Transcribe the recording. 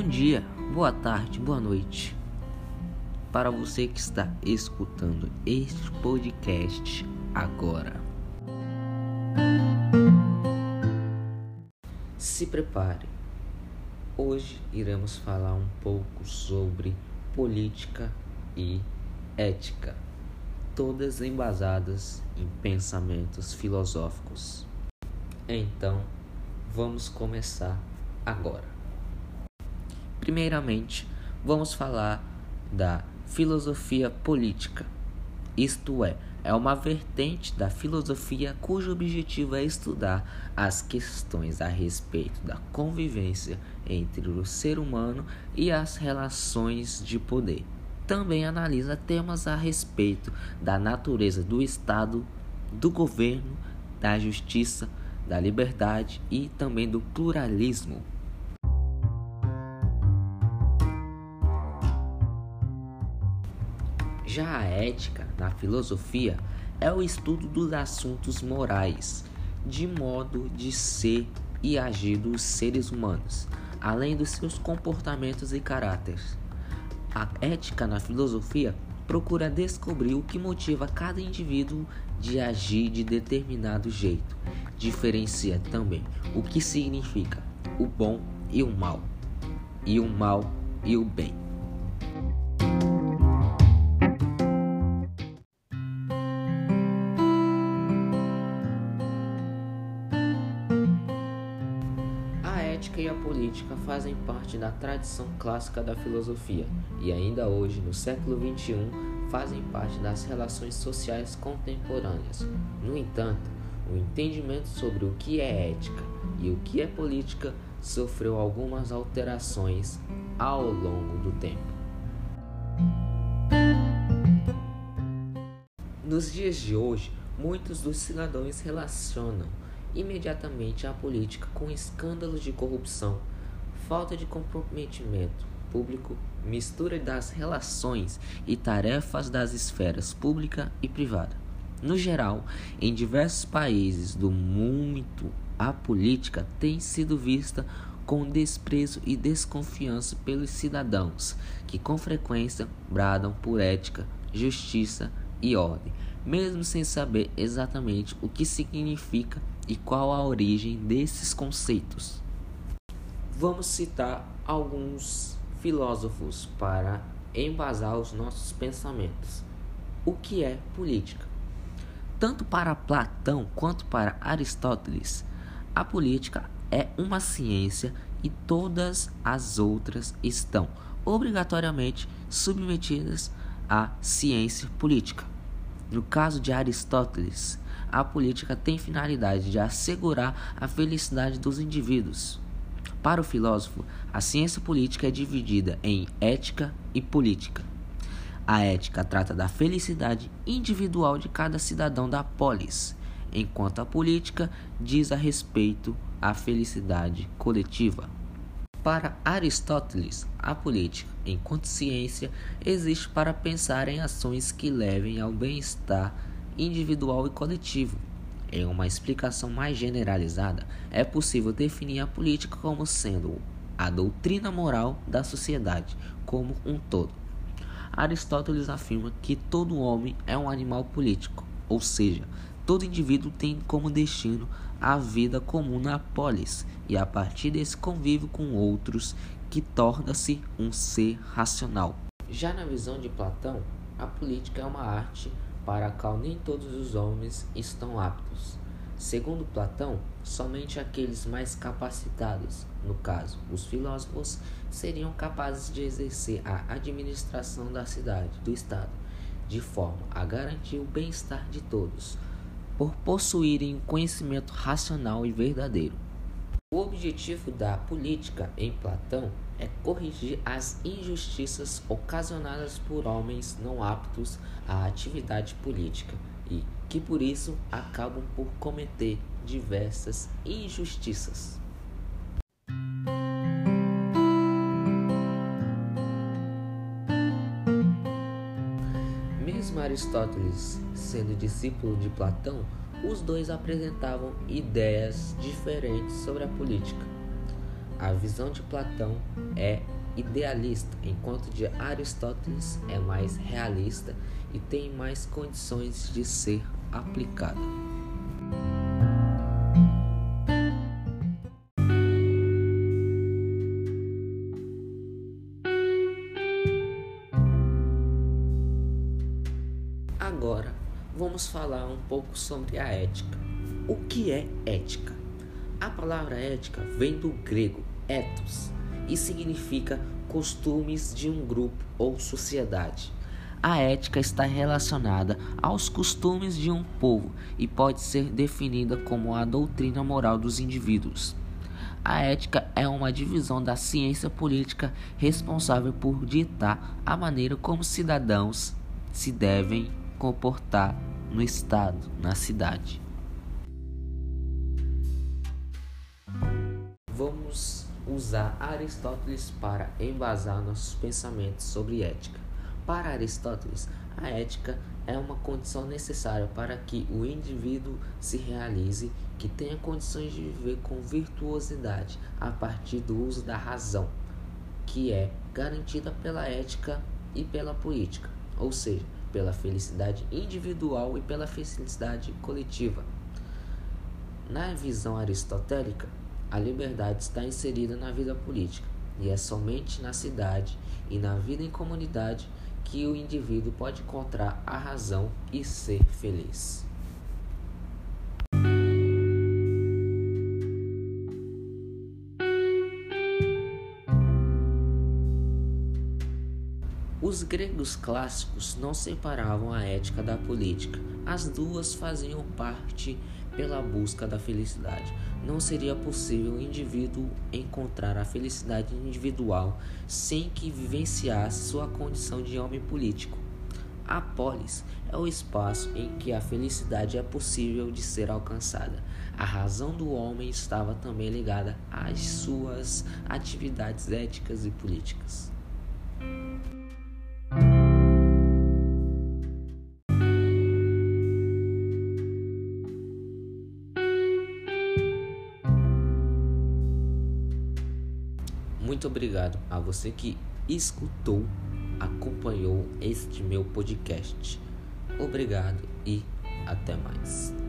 Bom dia, boa tarde, boa noite. Para você que está escutando este podcast agora. Se prepare. Hoje iremos falar um pouco sobre política e ética, todas embasadas em pensamentos filosóficos. Então, vamos começar agora. Primeiramente, vamos falar da filosofia política. Isto é, é uma vertente da filosofia cujo objetivo é estudar as questões a respeito da convivência entre o ser humano e as relações de poder. Também analisa temas a respeito da natureza do Estado, do governo, da justiça, da liberdade e também do pluralismo. Já a ética, na filosofia, é o estudo dos assuntos morais, de modo de ser e agir dos seres humanos, além dos seus comportamentos e caráteres. A ética na filosofia procura descobrir o que motiva cada indivíduo de agir de determinado jeito diferencia também o que significa o bom e o mal, e o mal e o bem. E a política fazem parte da tradição clássica da filosofia e ainda hoje, no século XXI, fazem parte das relações sociais contemporâneas. No entanto, o entendimento sobre o que é ética e o que é política sofreu algumas alterações ao longo do tempo. Nos dias de hoje, muitos dos cidadãos relacionam imediatamente a política com escândalos de corrupção, falta de comprometimento público, mistura das relações e tarefas das esferas pública e privada. No geral, em diversos países do mundo, a política tem sido vista com desprezo e desconfiança pelos cidadãos, que com frequência bradam por ética, justiça e ordem, mesmo sem saber exatamente o que significa e qual a origem desses conceitos. Vamos citar alguns filósofos para embasar os nossos pensamentos. O que é política? Tanto para Platão quanto para Aristóteles, a política é uma ciência e todas as outras estão obrigatoriamente submetidas à ciência política. No caso de Aristóteles, a política tem finalidade de assegurar a felicidade dos indivíduos. Para o filósofo, a ciência política é dividida em ética e política. A ética trata da felicidade individual de cada cidadão da polis, enquanto a política diz a respeito à felicidade coletiva. Para Aristóteles, a política, enquanto ciência, existe para pensar em ações que levem ao bem-estar individual e coletivo. Em uma explicação mais generalizada, é possível definir a política como sendo a doutrina moral da sociedade como um todo. Aristóteles afirma que todo homem é um animal político, ou seja, todo indivíduo tem como destino a vida comum na polis e a partir desse convívio com outros que torna-se um ser racional. Já na visão de Platão, a política é uma arte para a qual nem todos os homens estão aptos. Segundo Platão, somente aqueles mais capacitados, no caso, os filósofos, seriam capazes de exercer a administração da cidade, do Estado, de forma a garantir o bem-estar de todos, por possuírem um conhecimento racional e verdadeiro. O objetivo da política em Platão é corrigir as injustiças ocasionadas por homens não aptos à atividade política e que por isso acabam por cometer diversas injustiças. Mesmo Aristóteles sendo discípulo de Platão, os dois apresentavam ideias diferentes sobre a política. A visão de Platão é idealista, enquanto de Aristóteles é mais realista e tem mais condições de ser aplicada. Agora vamos falar um pouco sobre a ética. O que é ética? A palavra ética vem do grego ethos e significa costumes de um grupo ou sociedade. A ética está relacionada aos costumes de um povo e pode ser definida como a doutrina moral dos indivíduos. A ética é uma divisão da ciência política responsável por ditar a maneira como cidadãos se devem comportar no Estado, na cidade. Vamos usar Aristóteles para embasar nossos pensamentos sobre ética. Para Aristóteles, a ética é uma condição necessária para que o indivíduo se realize, que tenha condições de viver com virtuosidade a partir do uso da razão, que é garantida pela ética e pela política, ou seja, pela felicidade individual e pela felicidade coletiva. Na visão aristotélica, a liberdade está inserida na vida política e é somente na cidade e na vida em comunidade que o indivíduo pode encontrar a razão e ser feliz. Os gregos clássicos não separavam a ética da política. As duas faziam parte pela busca da felicidade. Não seria possível o indivíduo encontrar a felicidade individual sem que vivenciasse sua condição de homem político. A polis é o espaço em que a felicidade é possível de ser alcançada. A razão do homem estava também ligada às suas atividades éticas e políticas. Muito obrigado a você que escutou, acompanhou este meu podcast. Obrigado e até mais.